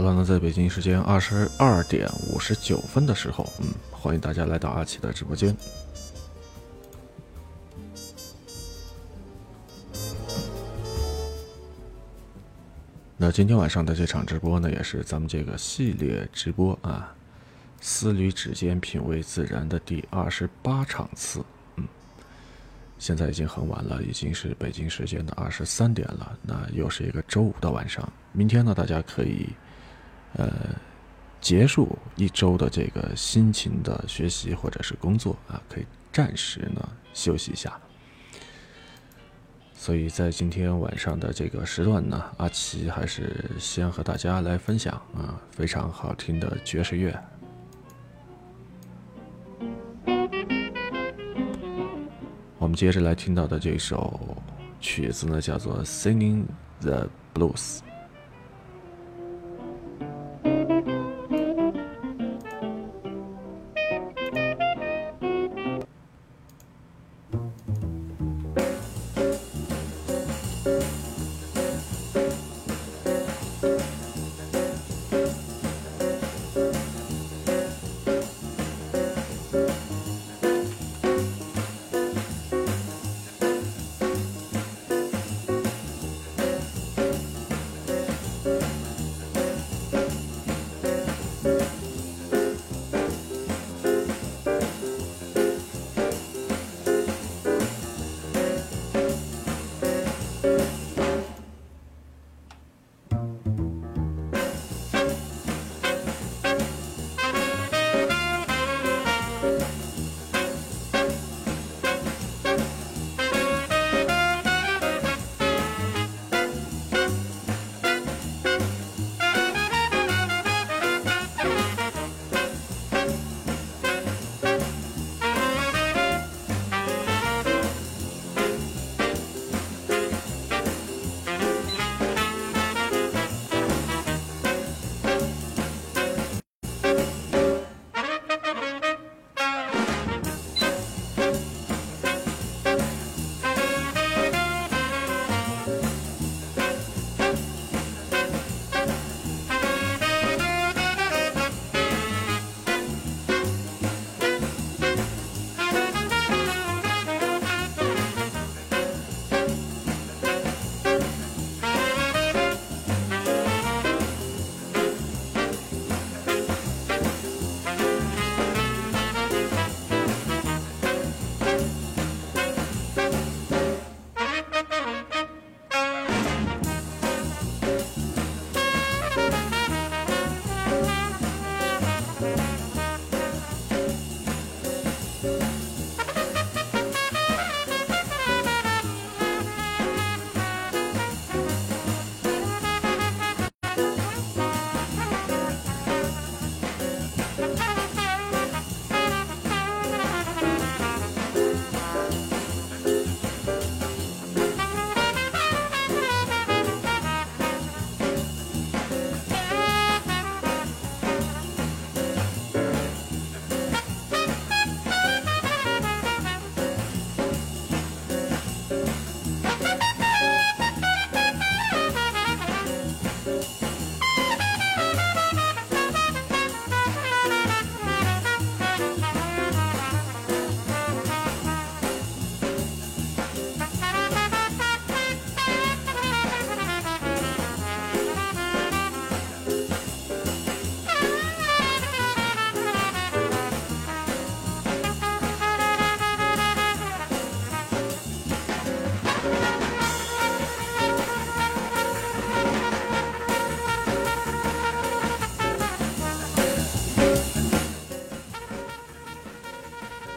好了，那在北京时间二十二点五十九分的时候，嗯，欢迎大家来到阿奇的直播间。那今天晚上的这场直播呢，也是咱们这个系列直播啊，《思旅指尖品味自然》的第二十八场次。嗯，现在已经很晚了，已经是北京时间的二十三点了。那又是一个周五的晚上，明天呢，大家可以。呃，结束一周的这个辛勤的学习或者是工作啊，可以暂时呢休息一下。所以在今天晚上的这个时段呢，阿奇还是先和大家来分享啊非常好听的爵士乐。我们接着来听到的这首曲子呢，叫做《Singing the Blues》。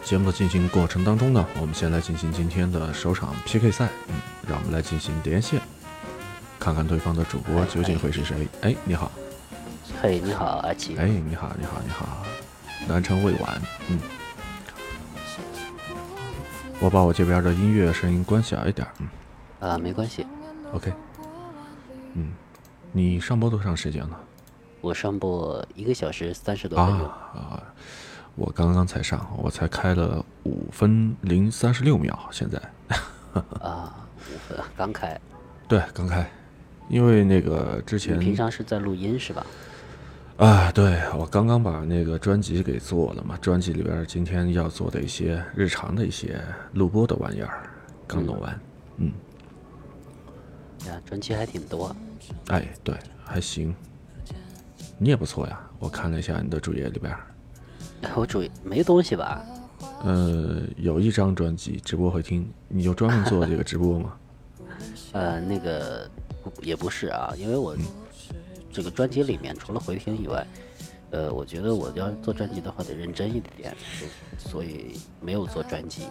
节目的进行过程当中呢，我们先来进行今天的首场 PK 赛。嗯，让我们来进行连线，看看对方的主播究竟会是谁。哎，你好。嘿，你好，阿奇。哎，你好，你好，你好。南城未晚。嗯。我把我这边的音乐声音关小一点。嗯。啊，没关系。OK。嗯，你上播多长时间了？我上播一个小时三十多分钟。啊。我刚刚才上，我才开了五分零三十六秒，现在。啊，五分刚开。对，刚开。因为那个之你前平常是在录音是吧？啊，对我刚刚把那个专辑给做了嘛，专辑里边今天要做的一些日常的一些录播的玩意儿刚弄完，嗯，呀，专辑还挺多。哎，对，还行，你也不错呀，我看了一下你的主页里边，哎我主没东西吧？呃，有一张专辑直播会听，你就专门做这个直播吗？呃，那个也不是啊，因为我这个专辑里面除了回听以外，呃，我觉得我要做专辑的话得认真一点，所所以没有做专辑。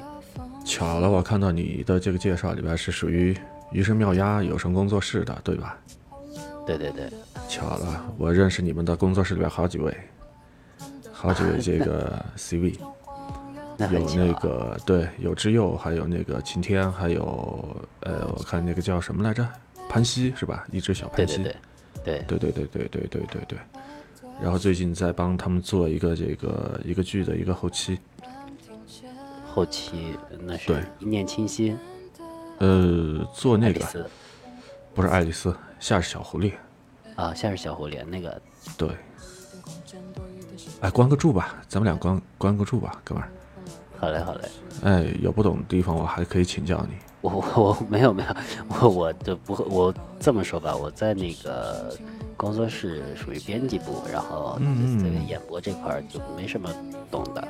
巧了，我看到你的这个介绍里边是属于余生妙鸭有声工作室的，对吧？对对对，巧了，我认识你们的工作室里边好几位，好几位这个 CV，有那。个对，有之佑，还有那个晴天，还有呃，我看那个叫什么来着，潘西是吧？一只小潘西，对对对对，对对对对对。然后最近在帮他们做一个这个一个剧的一个后期，后期那是对一念倾心，呃，做那个不是爱丽丝，夏日小狐狸，啊，夏日小狐狸那个对。哎，关个注吧，咱们俩关关个注吧，哥们儿。好嘞好嘞。哎，有不懂的地方我还可以请教你。我我我没有没有，我我就不会，我这么说吧，我在那个工作室属于编辑部，然后嗯这个演播这块儿就没什么懂的。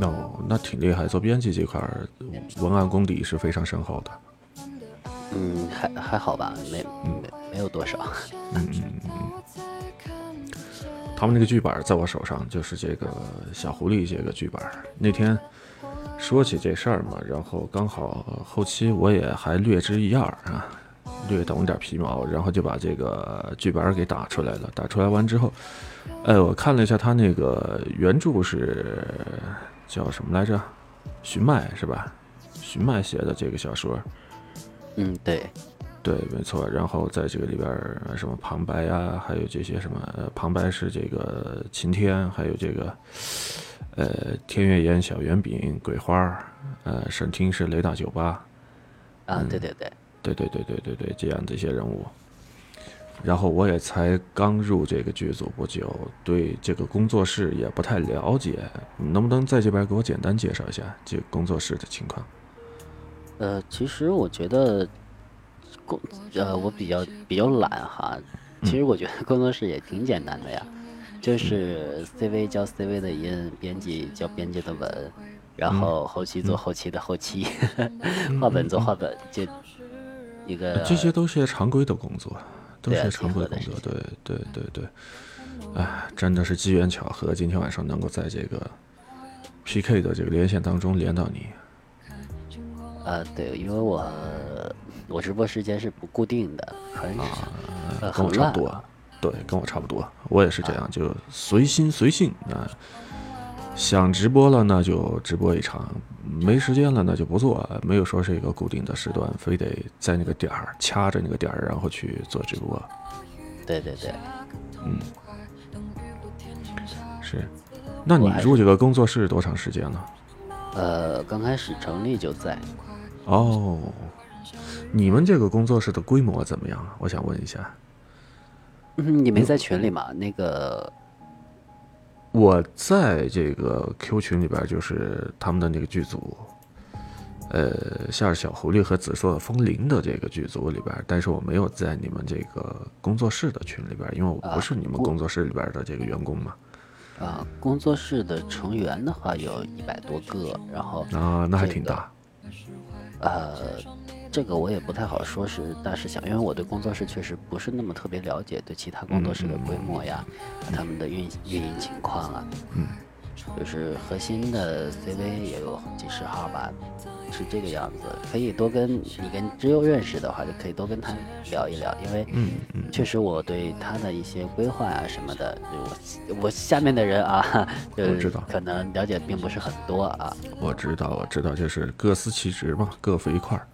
no，那挺厉害，做编辑这块儿文案功底是非常深厚的。嗯，还还好吧，没没没有多少。他们那个剧本在我手上，就是这个小狐狸这个剧本。那天说起这事儿嘛，然后刚好后期我也还略知一二啊，略懂点皮毛，然后就把这个剧本给打出来了。打出来完之后，哎，我看了一下他那个原著是叫什么来着？寻麦是吧？寻麦写的这个小说。嗯，对，对，没错。然后在这个里边什么旁白啊，还有这些什么，呃，旁白是这个晴天，还有这个，呃，天月岩、小圆饼、桂花儿，呃，沈听是雷大酒吧，啊，对对对，对对对对对对，这样的一些人物。然后我也才刚入这个剧组不久，对这个工作室也不太了解，能不能在这边给我简单介绍一下这个工作室的情况？呃，其实我觉得工呃，我比较比较懒哈。其实我觉得工作室也挺简单的呀，就是 CV 教 CV 的音，编辑教编辑的文，然后后期做后期的后期，画本做画本，就一个这些都是些常规的工作，都是常规的工作。对对对对，哎，真的是机缘巧合，今天晚上能够在这个 PK 的这个连线当中连到你。呃，对，因为我我直播时间是不固定的，很少，呃，啊跟我很差不多，对，跟我差不多，我也是这样，就随心随性啊。想直播了，那就直播一场；没时间了，那就不做。没有说是一个固定的时段，非得在那个点儿掐着那个点儿，然后去做直播。对对对，嗯是，那你入这个工作室多长时间了？呃，刚开始成立就在，哦，你们这个工作室的规模怎么样啊？我想问一下。嗯，你没在群里吗？那个我在这个 Q 群里边，就是他们的那个剧组，呃，夏日小狐狸和紫色风铃的这个剧组里边，但是我没有在你们这个工作室的群里边，因为我不是你们工工作室里边的这个员工嘛。啊，工作室的成员的话有一百多个，然后啊，那还挺大。呃，这个我也不太好说是大事小，因为我对工作室确实不是那么特别了解，对其他工作室的规模呀，他们的运运营情况啊，嗯，就是核心的 CV 也有几十号吧，是这个样子。可以多跟你跟知优认识的话，就可以多跟他聊一聊，因为嗯嗯，确实我对他的一些规划啊什么的，就我我下面的人啊，就我知道可能了解并不是很多啊。我知道，我知道，就是各司其职嘛，各负一块儿。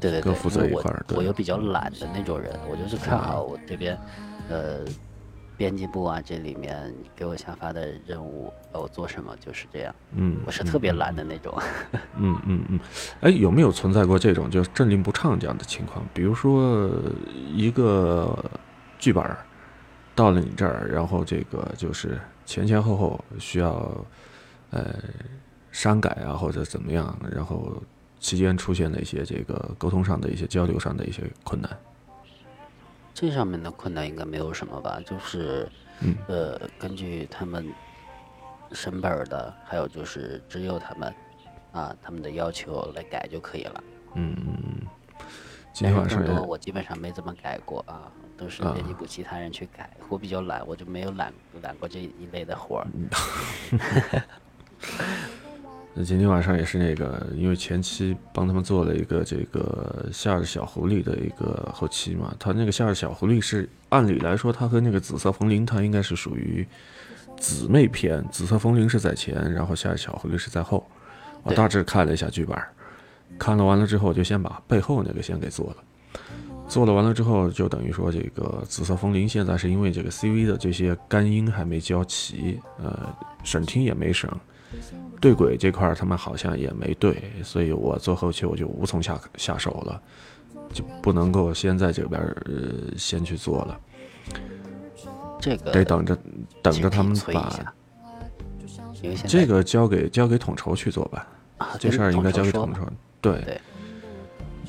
对对对，各负责一块儿我又比较懒的那种人，我就是看好我这边，呃，编辑部啊，这里面给我下发的任务，我做什么就是这样。嗯，我是特别懒的那种。嗯嗯嗯，哎，有没有存在过这种就是阵令不畅这样的情况？比如说一个剧本到了你这儿，然后这个就是前前后后需要呃删改啊，或者怎么样，然后期间出现的一些这个沟通上的一些交流上的一些困难。这上面的困难应该没有什么吧？就是，呃，根据他们审本的，还有就是只有他们啊，他们的要求来改就可以了。嗯嗯嗯。但是更多我基本上没怎么改过啊，都是编辑部其他人去改。我比较懒，我就没有揽揽过这一类的活儿。那今天晚上也是那个，因为前期帮他们做了一个这个夏日小狐狸的一个后期嘛，他那个夏日小狐狸是按理来说，他和那个紫色风铃，它应该是属于姊妹篇，紫色风铃是在前，然后夏日小狐狸是在后。我大致看了一下剧本，看了完了之后，就先把背后那个先给做了，做了完了之后，就等于说这个紫色风铃现在是因为这个 CV 的这些干音还没交齐，呃，审听也没审。对轨这块他们好像也没对，所以我做后期我就无从下下手了，就不能够先在这边呃先去做了，这个得等着等着他们把这个交给交给统筹去做吧，这事儿应该交给统筹。对，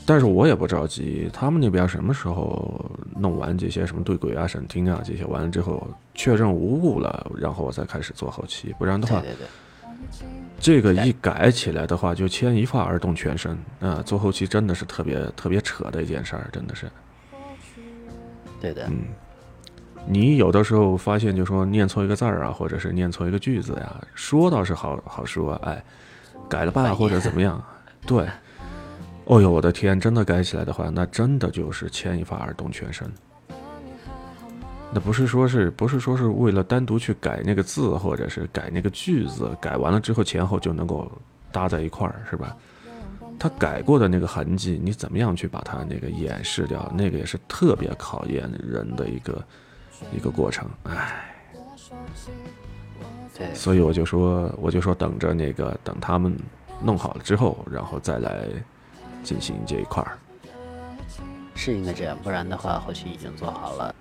但是我也不着急，他们那边什么时候弄完这些什么对轨啊、审听啊这些完了之后确认无误了，然后我再开始做后期，不然的话。这个一改起来的话，就牵一发而动全身啊！做后期真的是特别特别扯的一件事儿，真的是。对的。嗯，你有的时候发现，就说念错一个字儿啊，或者是念错一个句子呀，说倒是好好说，哎，改了吧或者怎么样？对。哦呦，我的天，真的改起来的话，那真的就是牵一发而动全身。那不是说是不是说是为了单独去改那个字，或者是改那个句子，改完了之后前后就能够搭在一块儿，是吧？他改过的那个痕迹，你怎么样去把它那个掩饰掉？那个也是特别考验人的一个一个过程，唉。对。所以我就说，我就说等着那个等他们弄好了之后，然后再来进行这一块儿。是应该这样，不然的话后期已经做好了。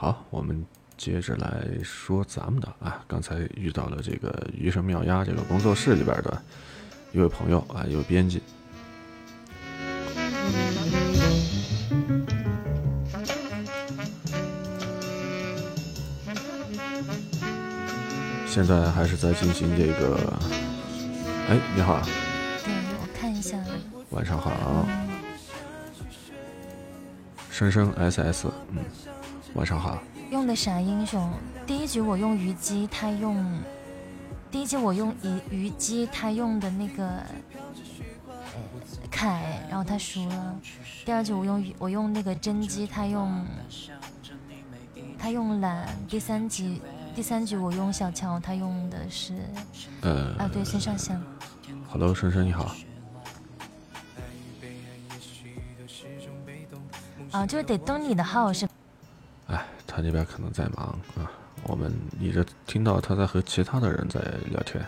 好，我们接着来说咱们的啊，刚才遇到了这个余生妙鸭这个工作室里边的一位朋友啊，一位编辑。现在还是在进行这个，哎，你好。对，我看一下。晚上好。生生 SS，嗯。晚上好。用的啥英雄？第一局我用虞姬，他用第一局我用虞虞姬，他用的那个凯，然后他输了。第二局我用我用那个甄姬，他用他用蓝。第三局第三局我用小乔，他用的是呃啊对，孙尚香。Hello，深深你好。啊，就是得登你的号是。他那边可能在忙啊，我们一直听到他在和其他的人在聊天。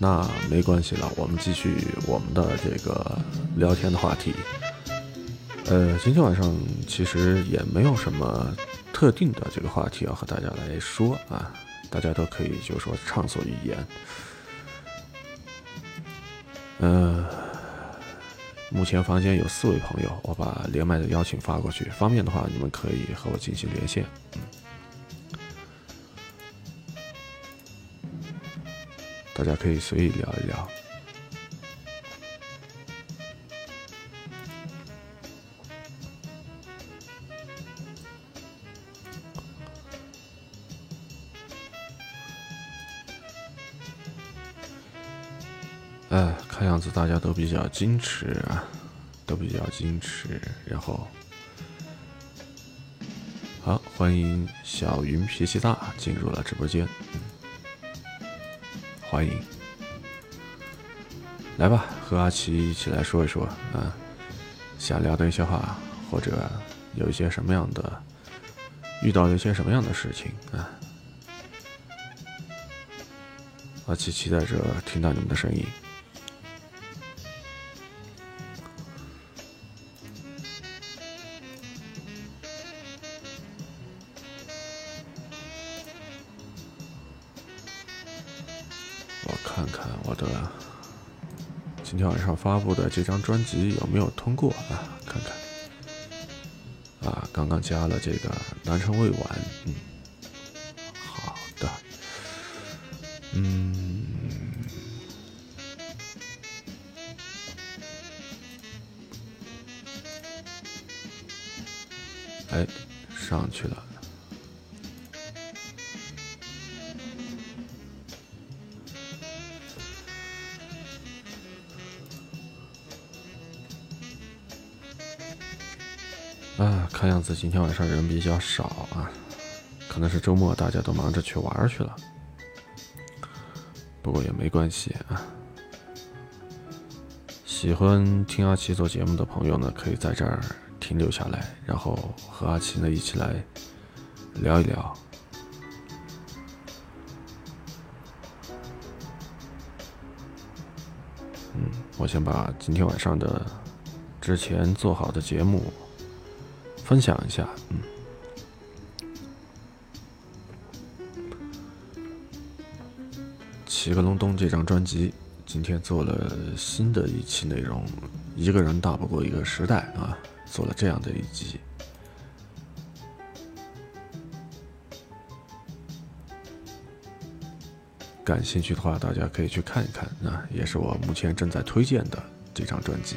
那没关系了，我们继续我们的这个聊天的话题。呃，今天晚上其实也没有什么特定的这个话题要和大家来说啊，大家都可以就是说畅所欲言。呃，目前房间有四位朋友，我把连麦的邀请发过去，方便的话你们可以和我进行连线，嗯，大家可以随意聊一聊。哎，看样子大家都比较矜持啊，都比较矜持。然后，好，欢迎小云脾气大进入了直播间，欢迎，来吧，和阿奇一起来说一说啊，想聊的一些话，或者有一些什么样的，遇到了一些什么样的事情啊，阿奇期待着听到你们的声音。发布的这张专辑有没有通过啊？看看。啊，刚刚加了这个南城未完，嗯，比较少啊，可能是周末大家都忙着去玩去了。不过也没关系啊。喜欢听阿奇做节目的朋友呢，可以在这儿停留下来，然后和阿奇呢一起来聊一聊。嗯，我先把今天晚上的之前做好的节目。分享一下，嗯，杰克隆咚这张专辑今天做了新的一期内容，一个人大不过一个时代啊，做了这样的一集，感兴趣的话大家可以去看一看啊，也是我目前正在推荐的这张专辑。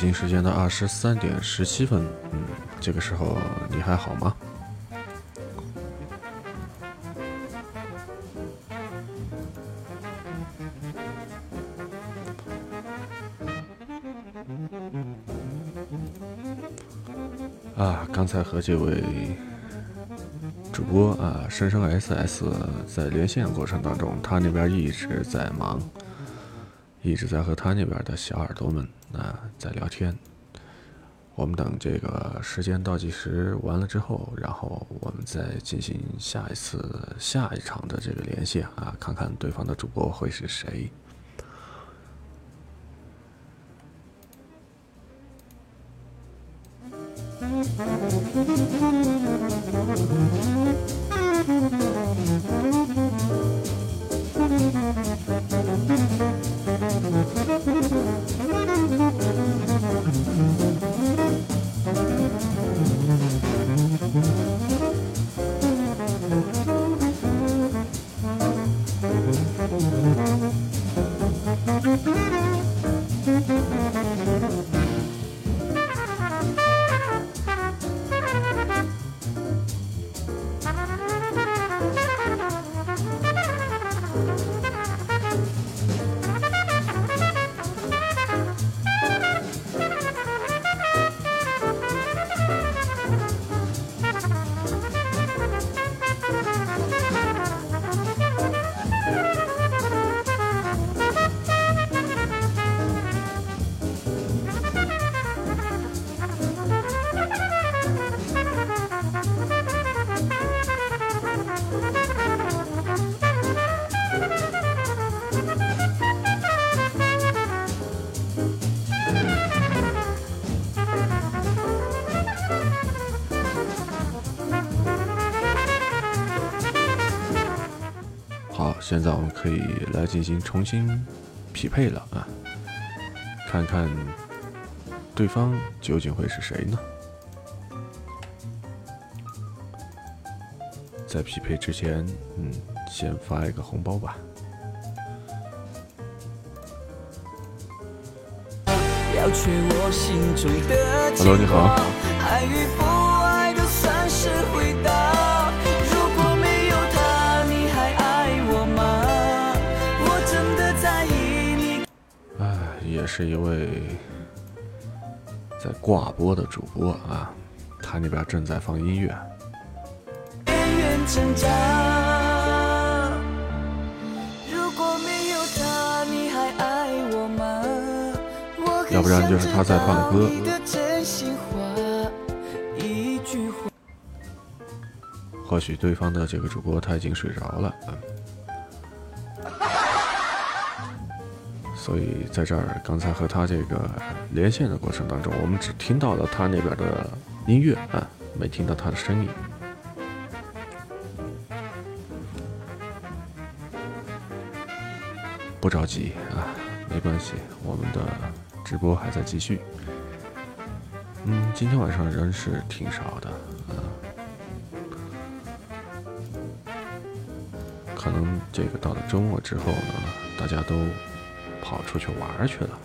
北京时间的二十三点十七分，嗯，这个时候你还好吗？啊，刚才和这位主播啊，生生 SS 在连线过程当中，他那边一直在忙，一直在和他那边的小耳朵们聊天。我们等这个时间倒计时完了之后，然后我们再进行下一次下一场的这个联系啊，看看对方的主播会是谁。现在我们可以来进行重新匹配了啊，看看对方究竟会是谁呢？在匹配之前，嗯，先发一个红包吧。Hello，你好。是一位在挂播的主播啊，他那边正在放音乐。要不然就是他在放歌。或许对方的这个主播他已经睡着了。所以在这儿，刚才和他这个连线的过程当中，我们只听到了他那边的音乐啊，没听到他的声音。不着急啊，没关系，我们的直播还在继续。嗯，今天晚上人是挺少的啊，可能这个到了周末之后呢，大家都。跑出去玩去了。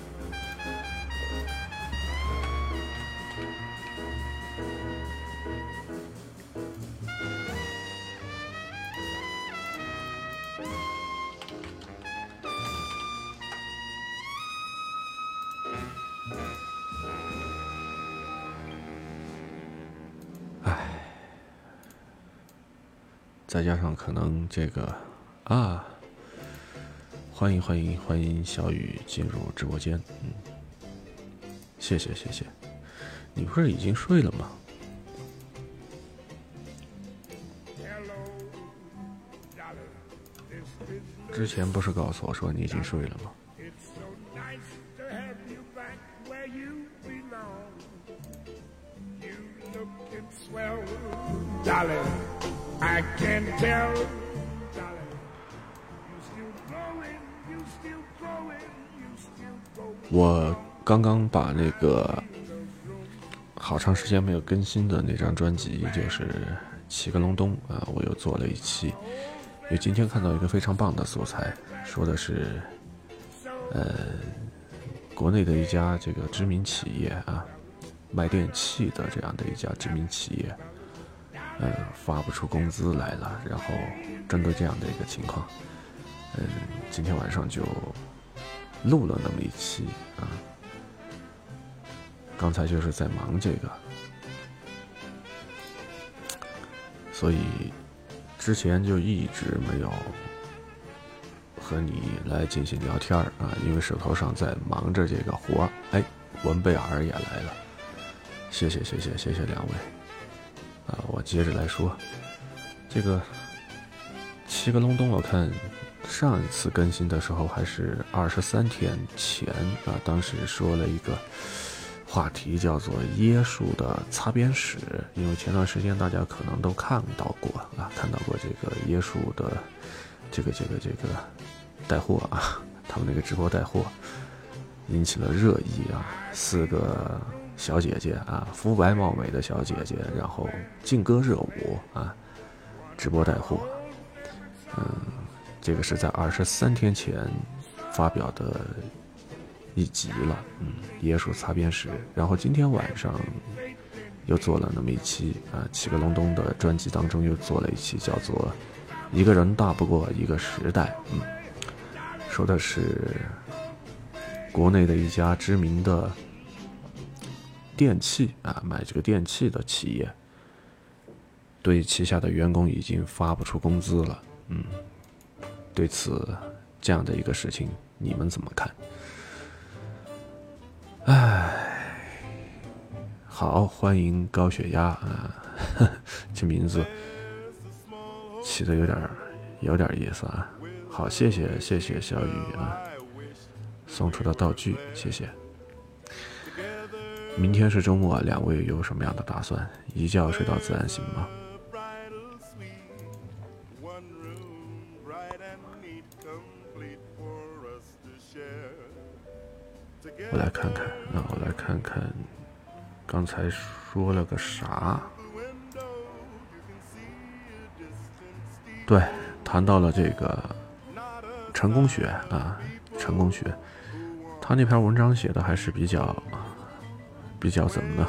唉，再加上可能这个啊。欢迎欢迎欢迎，小雨进入直播间。嗯，谢谢谢谢。你不是已经睡了吗？之前不是告诉我说你已经睡了吗？我刚刚把那个好长时间没有更新的那张专辑，就是《七个隆冬》啊，我又做了一期。因为今天看到一个非常棒的素材，说的是，呃，国内的一家这个知名企业啊，卖电器的这样的一家知名企业，呃，发不出工资来了，然后针对这样的一个情况，嗯，今天晚上就。录了那么一期啊，刚才就是在忙这个，所以之前就一直没有和你来进行聊天啊，因为手头上在忙着这个活儿。哎，文贝尔也来了，谢谢谢谢谢谢两位。啊，我接着来说，这个七个隆冬，我看上一次更新的时候还是二十三天前啊，当时说了一个。话题叫做椰树的擦边史，因为前段时间大家可能都看到过啊，看到过这个椰树的这个这个这个带货啊，他们那个直播带货引起了热议啊，四个小姐姐啊，肤白貌美的小姐姐，然后劲歌热舞啊，直播带货，嗯，这个是在二十三天前发表的。一集了，嗯，椰树擦边时。然后今天晚上又做了那么一期啊，七个隆冬的专辑当中又做了一期，叫做《一个人大不过一个时代》，嗯，说的是国内的一家知名的电器啊，买这个电器的企业对旗下的员工已经发不出工资了，嗯，对此这样的一个事情，你们怎么看？唉，好，欢迎高血压啊！这名字起的有点有点意思啊。好，谢谢谢谢小雨啊，送出的道具，谢谢。明天是周末，两位有什么样的打算？一觉睡到自然醒吗？我来看看啊，我来看看，刚才说了个啥？对，谈到了这个成功学啊，成功学。他那篇文章写的还是比较比较怎么呢？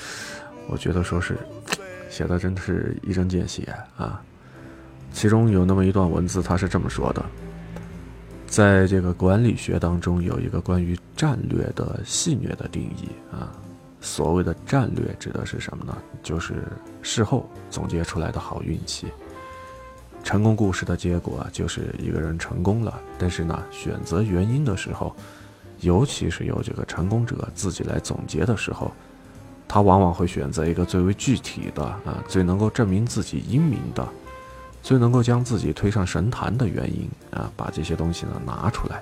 我觉得说是写的真的是一针见血啊。其中有那么一段文字，他是这么说的。在这个管理学当中，有一个关于战略的戏谑的定义啊。所谓的战略指的是什么呢？就是事后总结出来的好运气。成功故事的结果就是一个人成功了，但是呢，选择原因的时候，尤其是由这个成功者自己来总结的时候，他往往会选择一个最为具体的啊，最能够证明自己英明的。最能够将自己推上神坛的原因啊，把这些东西呢拿出来。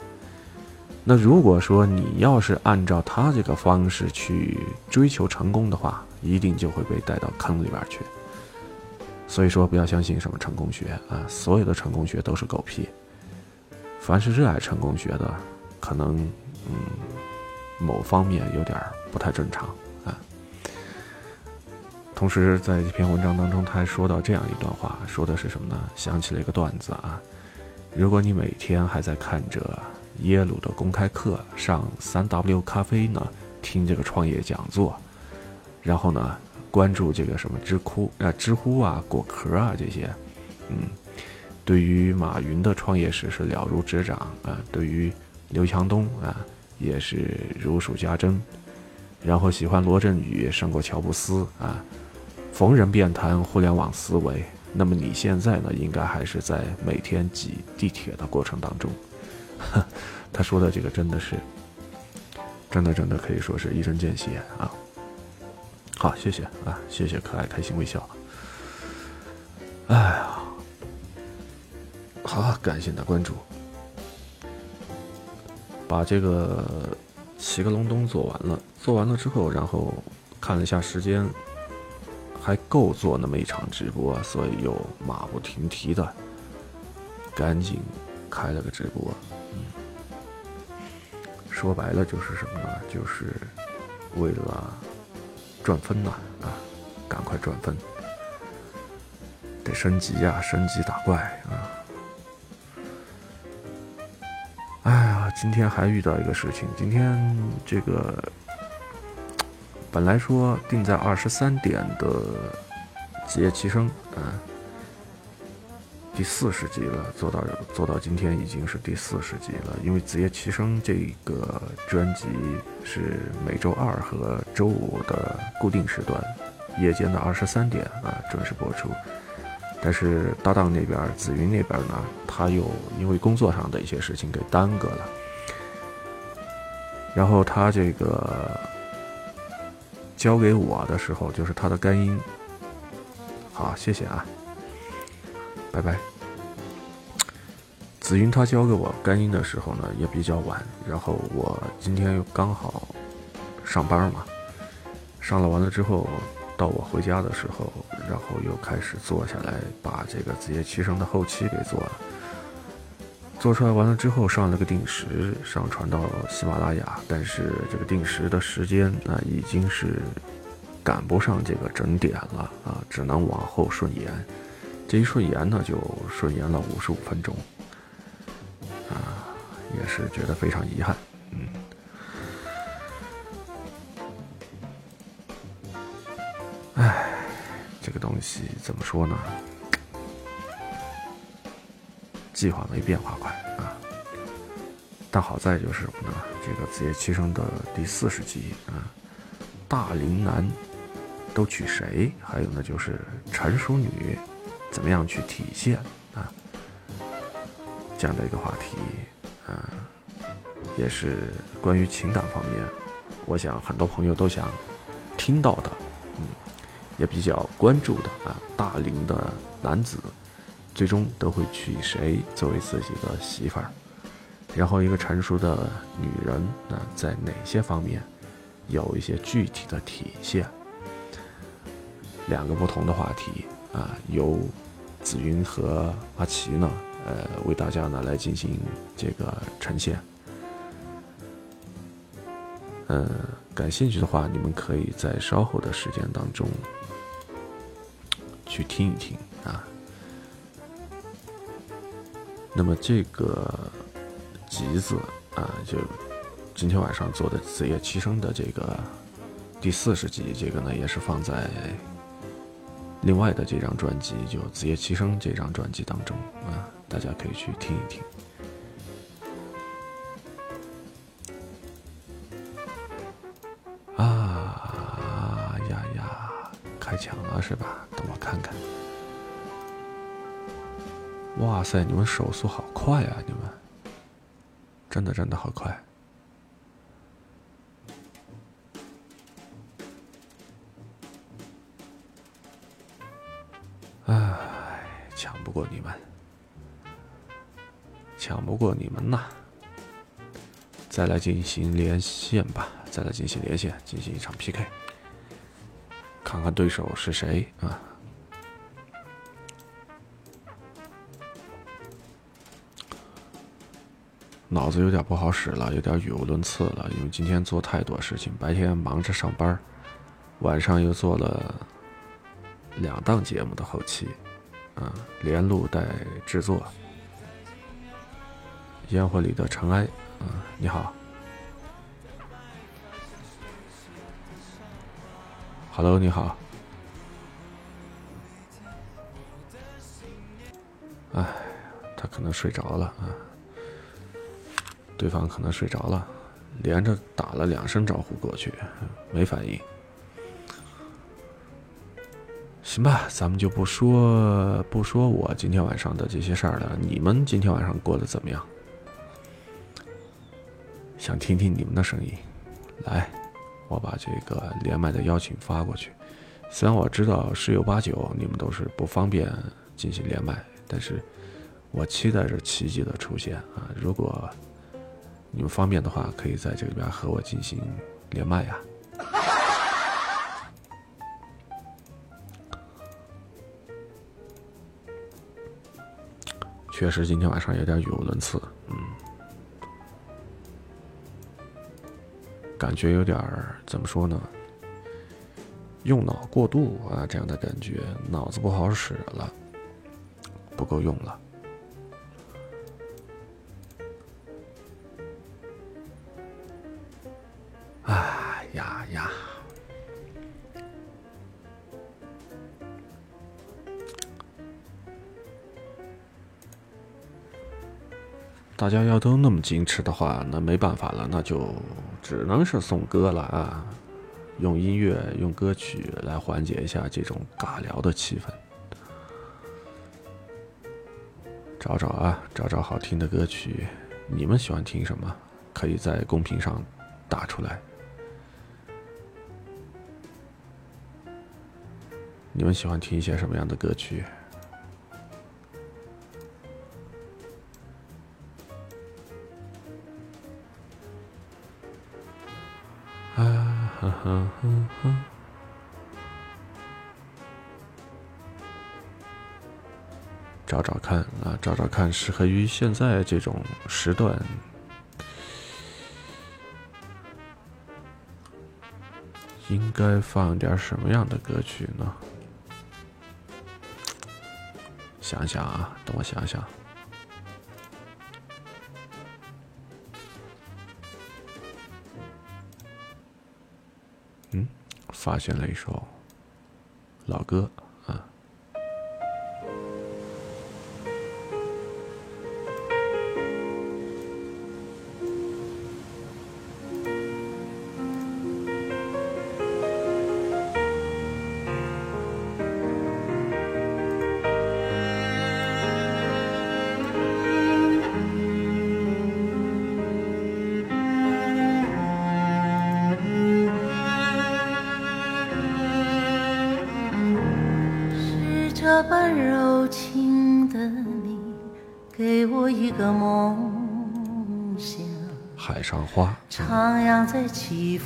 那如果说你要是按照他这个方式去追求成功的话，一定就会被带到坑里边去。所以说，不要相信什么成功学啊，所有的成功学都是狗屁。凡是热爱成功学的，可能嗯某方面有点不太正常。同时，在这篇文章当中，他还说到这样一段话，说的是什么呢？想起了一个段子啊。如果你每天还在看着耶鲁的公开课，上三 W 咖啡呢，听这个创业讲座，然后呢，关注这个什么知乎啊、知乎啊、果壳啊这些，嗯，对于马云的创业史是了如指掌啊，对于刘强东啊也是如数家珍，然后喜欢罗振宇胜过乔布斯啊。逢人便谈互联网思维，那么你现在呢？应该还是在每天挤地铁的过程当中。他说的这个真的是，真的真的可以说是一针见血啊！好，谢谢啊，谢谢可爱开心微笑。哎呀，好，感谢你的关注。把这个七个隆冬做完了，做完了之后，然后看了一下时间。还够做那么一场直播，所以又马不停蹄的赶紧开了个直播。嗯，说白了就是什么呢？就是为了赚分呐！啊，赶快赚分，得升级呀，升级打怪啊！哎呀，今天还遇到一个事情，今天这个。本来说定在二十三点的《子夜齐声》啊，第四十集了，做到做到今天已经是第四十集了。因为《子夜齐声》这个专辑是每周二和周五的固定时段，夜间的二十三点啊准时播出。但是搭档那边紫云那边呢，他又因为工作上的一些事情给耽搁了。然后他这个交给我的时候，就是他的干音。好，谢谢啊，拜拜。紫云他交给我干音的时候呢，也比较晚。然后我今天又刚好上班嘛，上了完了之后，到我回家的时候，然后又开始坐下来把这个《子夜七声》的后期给做了。做出来完了之后，上了个定时，上传到喜马拉雅。但是这个定时的时间啊，已经是赶不上这个整点了啊，只能往后顺延。这一顺延呢，就顺延了五十五分钟。啊也是觉得非常遗憾，嗯，哎，这个东西怎么说呢？计划没变化快啊，但好在就是什么呢？这个《子夜七声》的第四十集啊，大龄男都娶谁？还有呢，就是成熟女怎么样去体现啊？这样的一个话题。嗯，也是关于情感方面，我想很多朋友都想听到的，嗯，也比较关注的啊。大龄的男子最终都会娶谁作为自己的媳妇儿？然后一个成熟的女人啊，在哪些方面有一些具体的体现？两个不同的话题啊，由紫云和阿奇呢。呃，为大家呢来进行这个呈现。嗯，感兴趣的话，你们可以在稍后的时间当中去听一听啊。那么这个集子啊，就今天晚上做的《子夜七声》的这个第四十集，这个呢也是放在另外的这张专辑，就《子夜七声》这张专辑当中啊。大家可以去听一听。啊呀呀，开抢了是吧？等我看看。哇塞，你们手速好快啊！你们，真的真的好快。唉，抢不过你们。抢不过你们呐！再来进行连线吧，再来进行连线，进行一场 PK，看看对手是谁啊！脑子有点不好使了，有点语无伦次了，因为今天做太多事情，白天忙着上班，晚上又做了两档节目的后期，啊，连录带制作。烟火里的尘埃，嗯，你好，Hello，你好，哎，他可能睡着了啊，对方可能睡着了，连着打了两声招呼过去，没反应，行吧，咱们就不说不说我今天晚上的这些事儿了，你们今天晚上过得怎么样？想听听你们的声音，来，我把这个连麦的邀请发过去。虽然我知道十有八九你们都是不方便进行连麦，但是我期待着奇迹的出现啊！如果你们方便的话，可以在这里边和我进行连麦呀。确实，今天晚上有点语无伦次，嗯。感觉有点怎么说呢？用脑过度啊，这样的感觉，脑子不好使了，不够用了。大家要都那么矜持的话，那没办法了，那就只能是送歌了啊！用音乐、用歌曲来缓解一下这种尬聊的气氛。找找啊，找找好听的歌曲，你们喜欢听什么？可以在公屏上打出来。你们喜欢听一些什么样的歌曲？找找看，适合于现在这种时段，应该放点什么样的歌曲呢？想想啊，等我想想。嗯，发现了一首老歌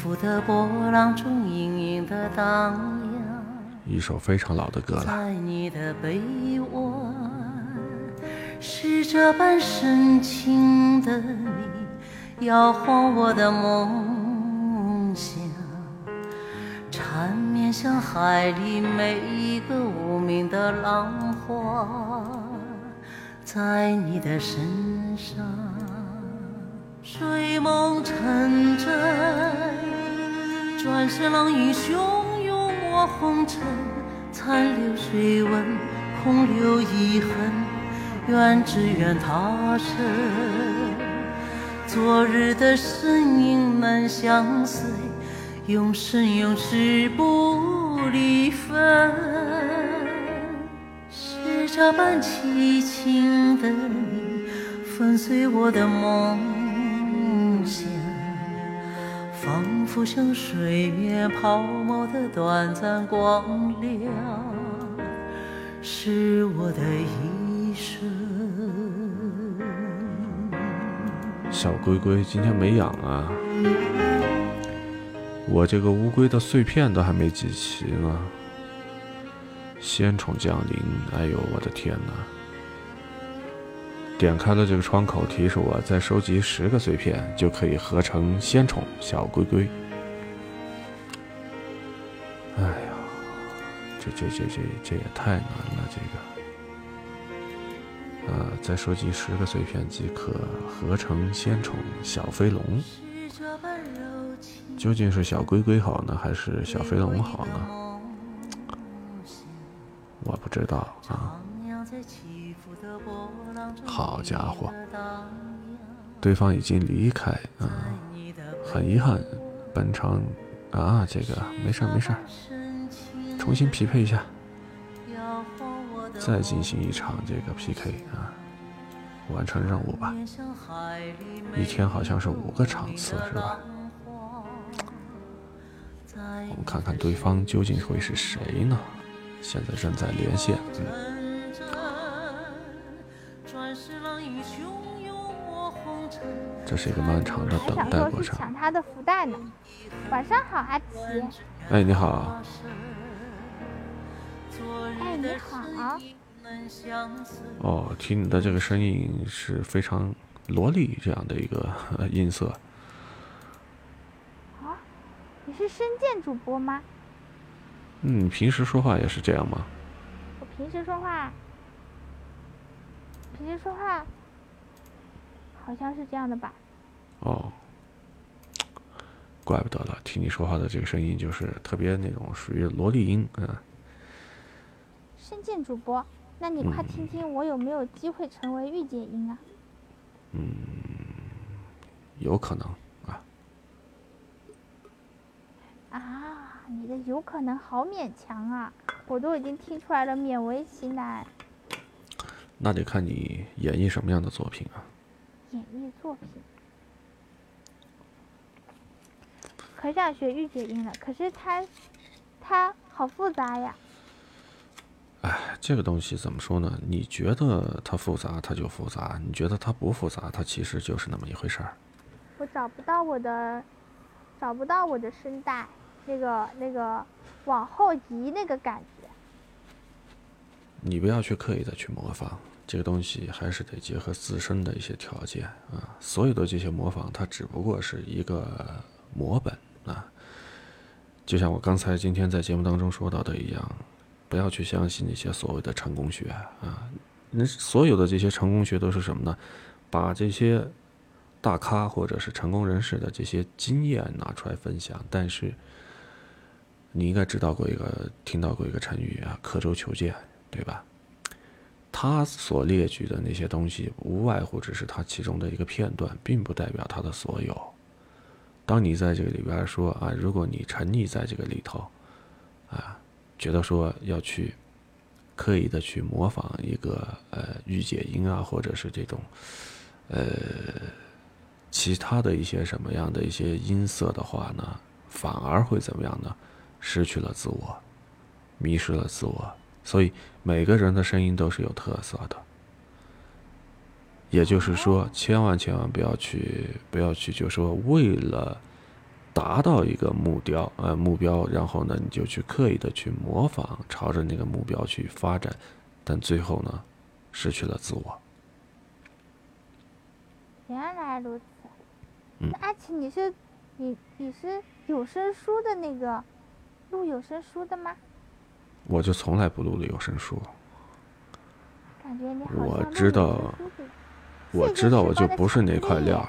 起伏的波浪中，隐隐的荡漾。一首非常老的歌了。在你的臂弯，是这般深情的你，摇晃我的梦想，缠绵像海里每一个无名的浪花，在你的身上，睡梦成真，转世浪影汹涌我红尘，残留水纹，空留遗恨，愿只愿他生。昨日的身影难相随，永生永世不离分。是这般凄情的你，粉碎我的梦。仿佛像水面泡沫的短暂光亮，是我的一生。小龟龟今天没养啊，我这个乌龟的碎片都还没集齐呢。仙宠降临，哎呦我的天哪！点开了这个窗口，提示我再收集十个碎片就可以合成仙宠小龟龟。哎呀，这这这这这也太难了，这个。呃，再收集十个碎片即可合成仙宠小飞龙。究竟是小龟龟好呢，还是小飞龙好呢？我不知道啊。好家伙对方已经离开啊，很遗憾，本场啊，这个没事儿没事儿，重新匹配一下，再进行一场这个 PK 啊，完成任务吧。一天好像是五个场次是吧？我们看看对方究竟会是谁呢？现在正在连线，嗯，这是一个漫长的等待过程。抢他的福袋呢。晚上好，阿奇。哎，你好，哎，你好。哦，听你的这个声音是非常萝莉这样的一个呃 音色。哦，你是深见主播吗？嗯，你平时说话也是这样吗？我平时说话，平时说话好像是这样的吧？哦，怪不得了，听你说话的这个声音就是特别那种属于萝莉音，嗯。深见主播，那你快听听我有没有机会成为御姐音啊？嗯有可能啊，啊，你的有可能好勉强啊！我都已经听出来了，勉为其难。那得看你演绎什么样的作品啊。演绎作品，可想学御姐音了，可是它它好复杂呀。哎，这个东西怎么说呢？你觉得它复杂，它就复杂；你觉得它不复杂，它其实就是那么一回事儿。我找不到我的，找不到我的声带，那个那个往后移那个感觉。你不要去刻意的去模仿，这个东西还是得结合自身的一些条件啊。所有的这些模仿，它只不过是一个模本啊。就像我刚才今天在节目当中说到的一样。不要去相信那些所谓的成功学啊！那所有的这些成功学都是什么呢？把这些大咖或者是成功人士的这些经验拿出来分享。但是你应该知道过一个、听到过一个成语啊，“刻舟求剑”，对吧？他所列举的那些东西，无外乎只是他其中的一个片段，并不代表他的所有。当你在这个里边说啊，如果你沉溺在这个里头，啊。觉得说要去刻意的去模仿一个呃御姐音啊，或者是这种呃其他的一些什么样的一些音色的话呢，反而会怎么样呢？失去了自我，迷失了自我。所以每个人的声音都是有特色的，也就是说，千万千万不要去不要去，就说为了。达到一个目标，呃，目标，然后呢，你就去刻意的去模仿，朝着那个目标去发展，但最后呢，失去了自我。原来如此。嗯。阿奇，你是你你是有声书的那个录有声书的吗？我就从来不录的有声书。我知道，我知道，我就不是那块料。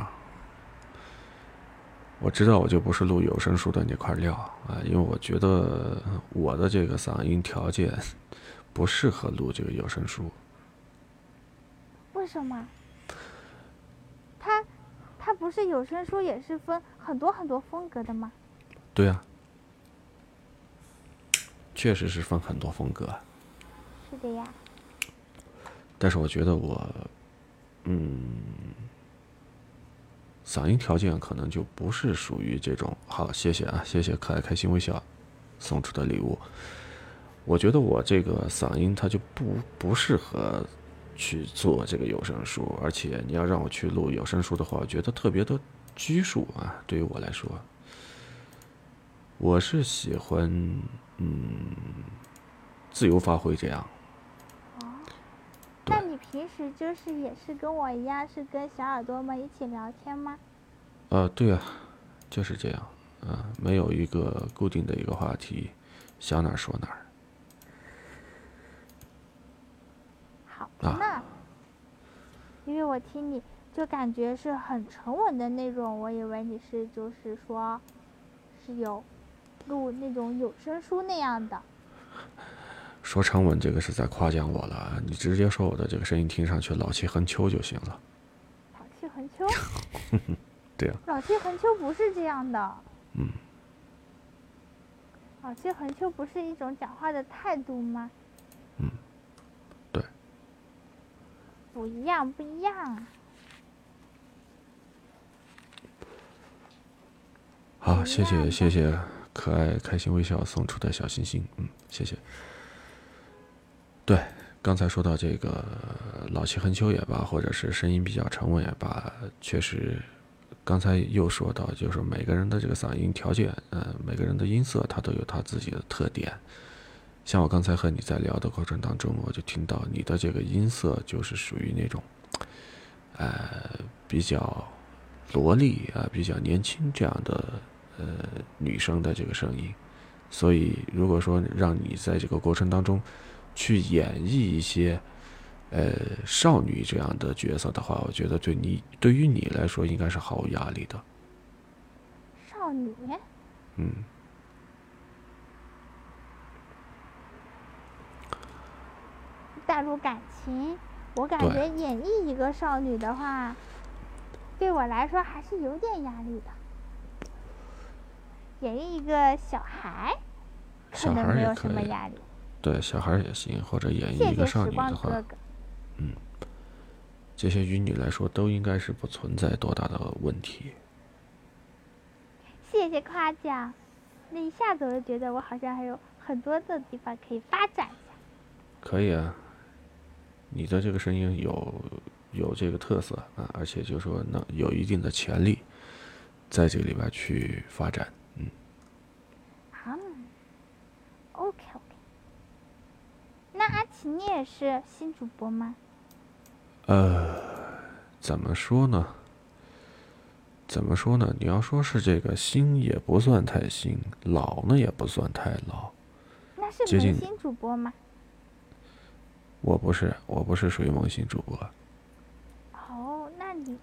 我知道我就不是录有声书的那块料啊，因为我觉得我的这个嗓音条件不适合录这个有声书。为什么？它它不是有声书也是分很多很多风格的吗？对啊，确实是分很多风格。是的呀。但是我觉得我，嗯。嗓音条件可能就不是属于这种。好，谢谢啊，谢谢可爱开心微笑送出的礼物。我觉得我这个嗓音它就不不适合去做这个有声书，而且你要让我去录有声书的话，我觉得特别的拘束啊。对于我来说，我是喜欢嗯自由发挥这样。哦那你平时就是也是跟我一样，是跟小耳朵们一起聊天吗？呃，对啊，就是这样，啊，没有一个固定的一个话题，想哪儿说哪儿。好，那，因为我听你就感觉是很沉稳的那种，我以为你是就是说，是有录那种有声书那样的。说沉稳，这个是在夸奖我了。你直接说我的这个声音听上去老气横秋就行了。老气横秋？对啊。老气横秋不是这样的。嗯。老气横秋不是一种讲话的态度吗？嗯，对。不一样，不一样。好，谢谢谢谢可爱开心微笑送出的小心心，嗯，谢谢。对，刚才说到这个老气横秋也罢，或者是声音比较沉稳也罢，确实，刚才又说到，就是每个人的这个嗓音条件，呃，每个人的音色，它都有它自己的特点。像我刚才和你在聊的过程当中，我就听到你的这个音色就是属于那种，呃，比较萝莉啊，比较年轻这样的呃女生的这个声音。所以，如果说让你在这个过程当中，去演绎一些，呃，少女这样的角色的话，我觉得对你对于你来说应该是毫无压力的。少女？嗯。带入感情，我感觉演绎一个少女的话，对我来说还是有点压力的。演绎一个小孩，可能没有什么压力。对，小孩也行，或者演绎一个少女的话，谢谢哥哥。嗯，嗯，这些于你来说都应该是不存在多大的问题。谢谢夸奖，那一下子我就觉得我好像还有很多的地方可以发展一下。可以啊，你的这个声音有有这个特色啊，而且就说能有一定的潜力，在这个里边去发展，嗯。嗯，OK OK。你也是新主播吗？呃，怎么说呢？怎么说呢？你要说是这个新也不算太新，老呢也不算太老。那是萌新主播吗？我不是，我不是属于萌新主播。哦，那你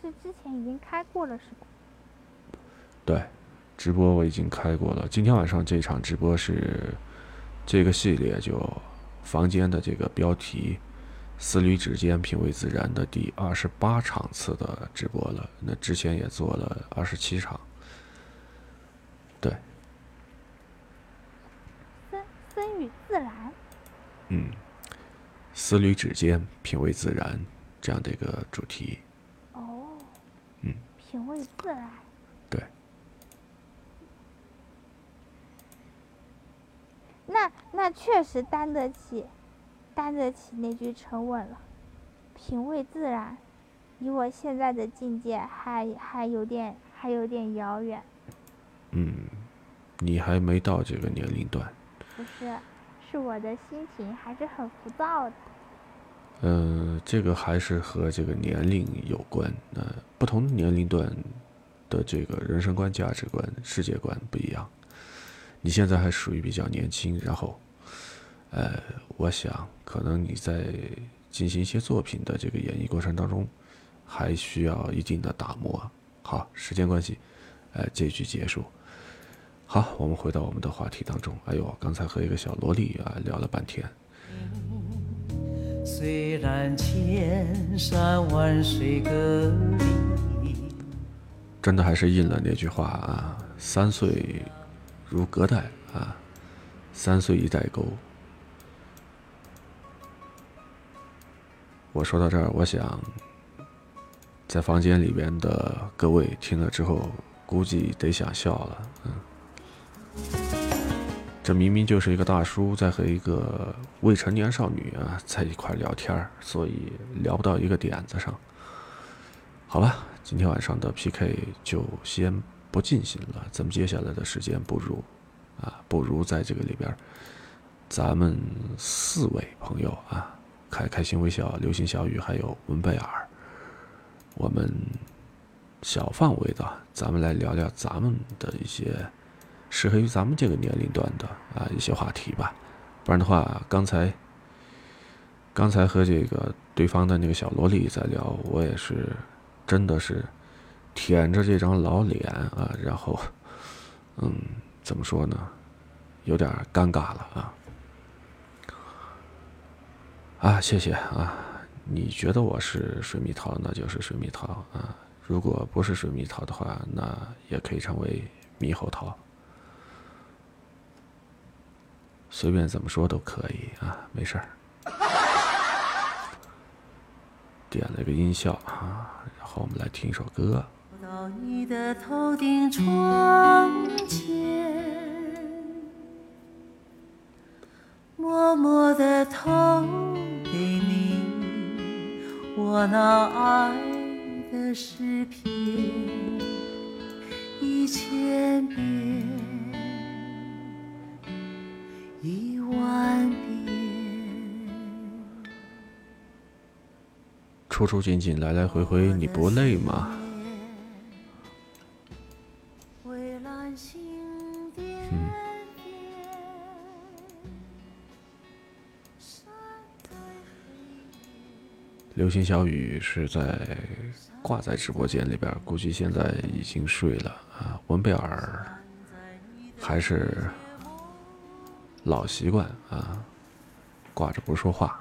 是之前已经开过了是吧？对，直播我已经开过了。今天晚上这场直播是这个系列就房间的这个标题“思虑指尖，品味自然”的第二十八场次的直播了。那之前也做了二十七场。对，森森与自然。嗯，思虑指尖，品味自然这样的一个主题。哦。嗯。品味自然。对。那那确实担得起，担得起那句沉稳了。品味自然，离我现在的境界还还有点还有点遥远。嗯，你还没到这个年龄段。不是，是我的心情还是很浮躁的。嗯，这个还是和这个年龄有关。那不同年龄段的这个人生观、价值观、世界观不一样。你现在还属于比较年轻，然后，呃，我想可能你在进行一些作品的这个演绎过程当中，还需要一定的打磨。好，时间关系，呃，这局结束。好，我们回到我们的话题当中。哎呦，刚才和一个小萝莉啊聊了半天。虽然千山万水隔离，真的还是应了那句话啊，三岁。如隔代啊，三岁一代沟。我说到这儿，我想，在房间里边的各位听了之后，估计得想笑了。嗯，这明明就是一个大叔在和一个未成年少女啊在一块聊天所以聊不到一个点子上。好吧，今天晚上的 PK 就先。不进行了，咱们接下来的时间不如，啊，不如在这个里边，咱们四位朋友啊，开开心微笑、流星小雨还有文贝尔，我们小范围的，咱们来聊聊咱们的一些适合于咱们这个年龄段的啊一些话题吧。不然的话，刚才刚才和这个对方的那个小萝莉在聊，我也是真的是。舔着这张老脸啊，然后，嗯，怎么说呢？有点尴尬了啊！啊，谢谢啊！你觉得我是水蜜桃，那就是水蜜桃啊；如果不是水蜜桃的话，那也可以成为猕猴桃，随便怎么说都可以啊，没事儿。点了个音效啊，然后我们来听一首歌。到你的头顶窗前，默默的投给你我那爱的诗篇，一千遍，一万遍。出出进进，来来回回，你不累吗？流星小雨是在挂在直播间里边，估计现在已经睡了啊。文贝尔还是老习惯啊，挂着不说话。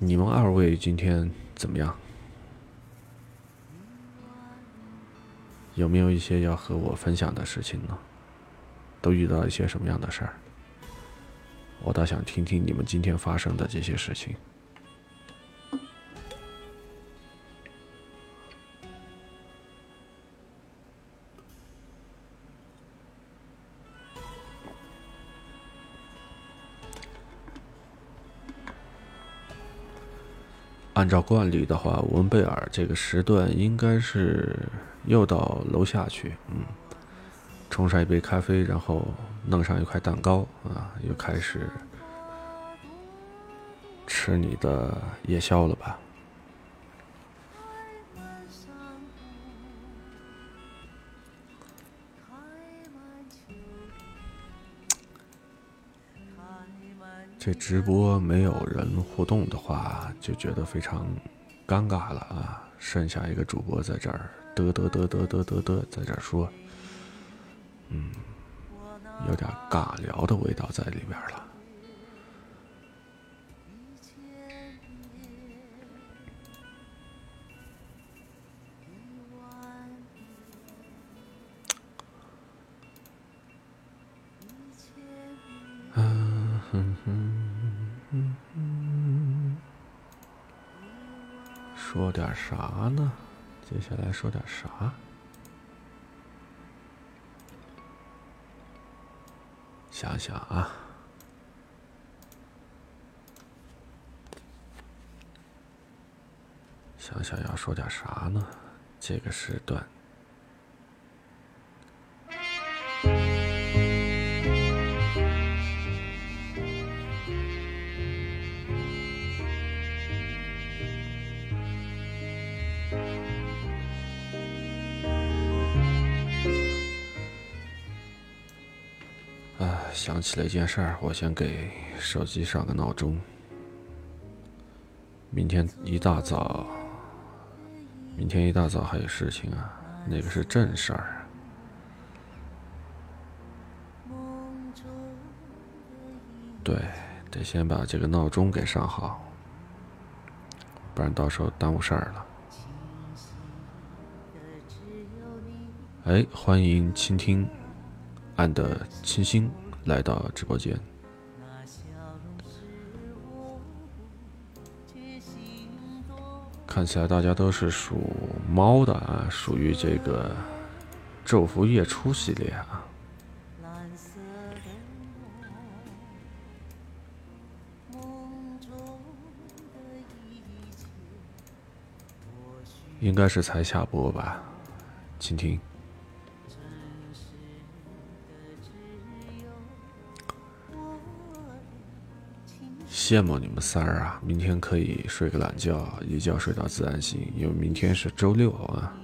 你们二位今天怎么样？有没有一些要和我分享的事情呢？都遇到一些什么样的事儿？我倒想听听你们今天发生的这些事情。按照惯例的话，文贝尔这个时段应该是又到楼下去，嗯，冲上一杯咖啡，然后弄上一块蛋糕，啊，又开始吃你的夜宵了吧？这直播没有人互动的话，就觉得非常尴尬了啊！剩下一个主播在这儿嘚嘚嘚嘚嘚嘚嘚在这儿说，嗯，有点尬聊的味道在里边了。先来说点啥？想想啊，想想要说点啥呢？这个时段。起了一件事儿，我先给手机上个闹钟。明天一大早，明天一大早还有事情啊，那个是正事儿。对，得先把这个闹钟给上好，不然到时候耽误事儿了。哎，欢迎倾听。暗的清新来到直播间，看起来大家都是属猫的啊，属于这个昼伏夜出系列啊，应该是才下播吧，请听。羡慕你们三儿啊！明天可以睡个懒觉，一觉睡到自然醒，因为明天是周六啊。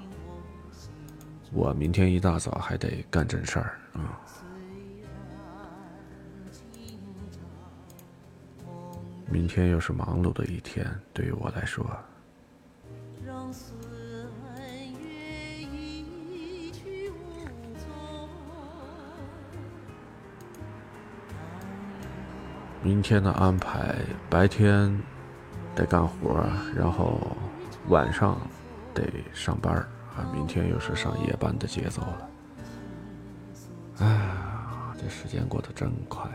我明天一大早还得干正事儿啊。明天又是忙碌的一天，对于我来说。明天的安排，白天得干活，然后晚上得上班啊！明天又是上夜班的节奏了。哎，这时间过得真快。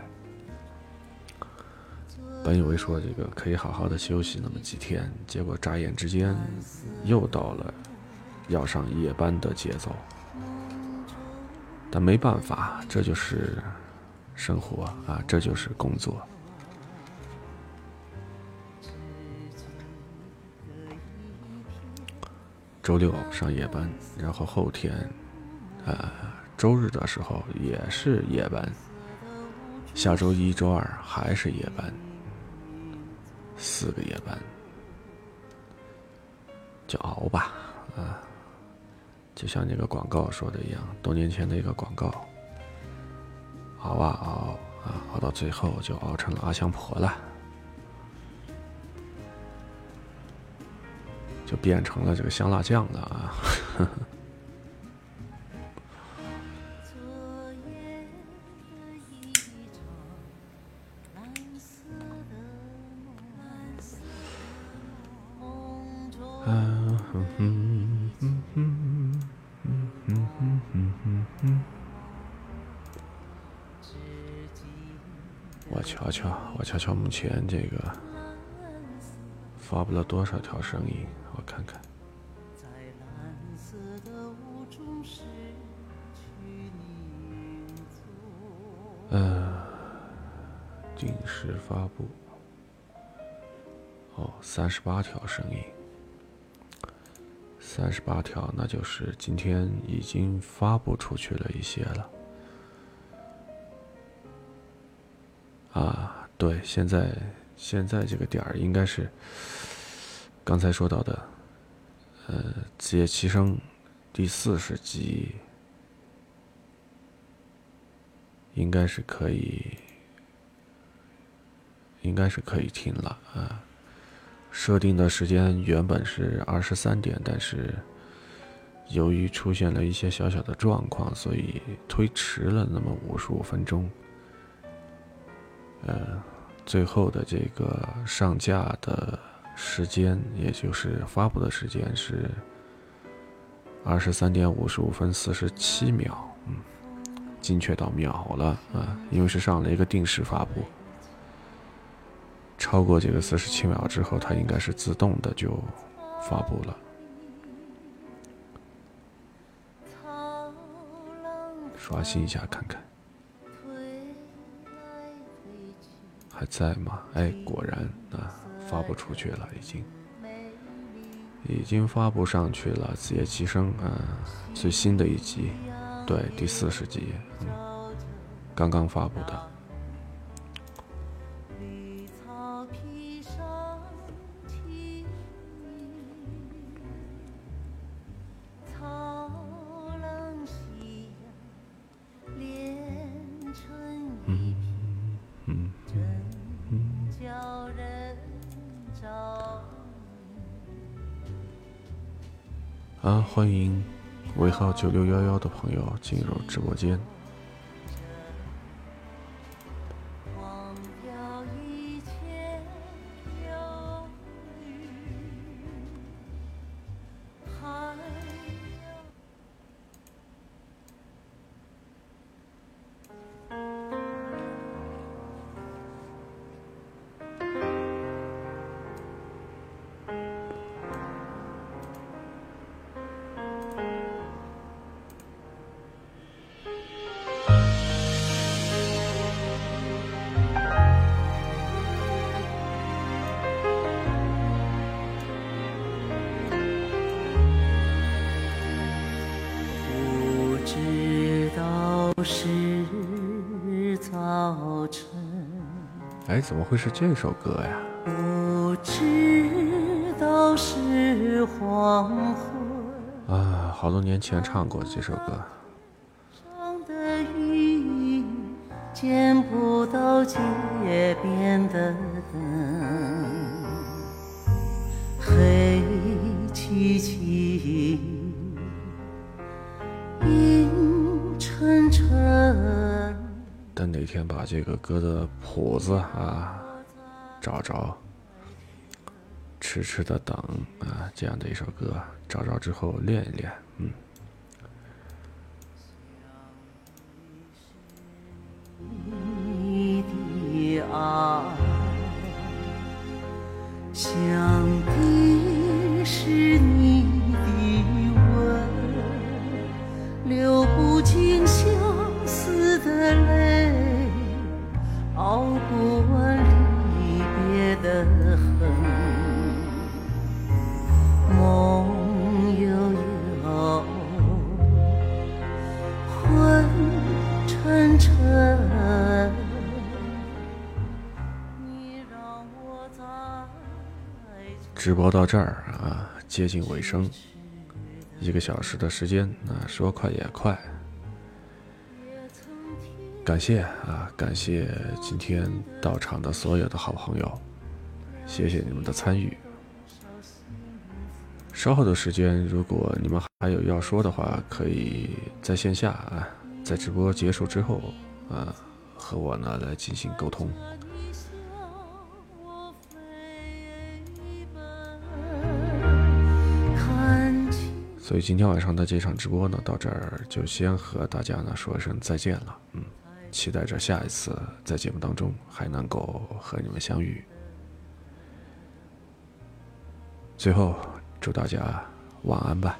本以为说这个可以好好的休息那么几天，结果眨眼之间又到了要上夜班的节奏。但没办法，这就是生活啊，这就是工作。周六上夜班，然后后天，呃，周日的时候也是夜班。下周一、周二还是夜班，四个夜班，就熬吧，啊，就像那个广告说的一样，多年前的一个广告，熬啊熬啊，熬到最后就熬成了阿香婆了。就变成了这个香辣酱的啊。我瞧瞧，我瞧瞧，目前这个。发布了多少条声音？我看看。嗯，定时发布。哦，三十八条声音，三十八条，那就是今天已经发布出去了一些了。啊，对，现在现在这个点儿应该是刚才说到的，呃，《子夜七声》第四十集，应该是可以，应该是可以听了啊。设定的时间原本是二十三点，但是由于出现了一些小小的状况，所以推迟了那么五十五分钟。呃，最后的这个上架的时间，也就是发布的时间是二十三点五十五分四十七秒，嗯，精确到秒了啊，因为是上了一个定时发布。超过这个四十七秒之后，它应该是自动的就发布了。刷新一下看看，还在吗？哎，果然啊，发不出去了，已经，已经发不上去了。子夜齐声啊，最新的一集，对，第四十集，嗯，刚刚发布的。欢迎尾号九六幺幺的朋友进入直播间。是这首歌呀？不知道是黄昏啊，好多年前唱过这首歌。的雨见不到街边的灯，黑漆漆，阴沉沉。等哪天把这个歌的谱子啊找着，痴痴的等啊，这样的一首歌找着之后练一练，嗯。你的爱，想的是你的吻，流不尽相思的泪。熬不完的恨，梦悠悠，昏沉沉。直播到这儿啊，接近尾声，一个小时的时间啊，说快也快。感谢啊，感谢今天到场的所有的好朋友，谢谢你们的参与。稍后的时间，如果你们还有要说的话，可以在线下啊，在直播结束之后啊，和我呢来进行沟通。所以今天晚上的这场直播呢，到这儿就先和大家呢说一声再见了，嗯。期待着下一次在节目当中还能够和你们相遇。最后，祝大家晚安吧。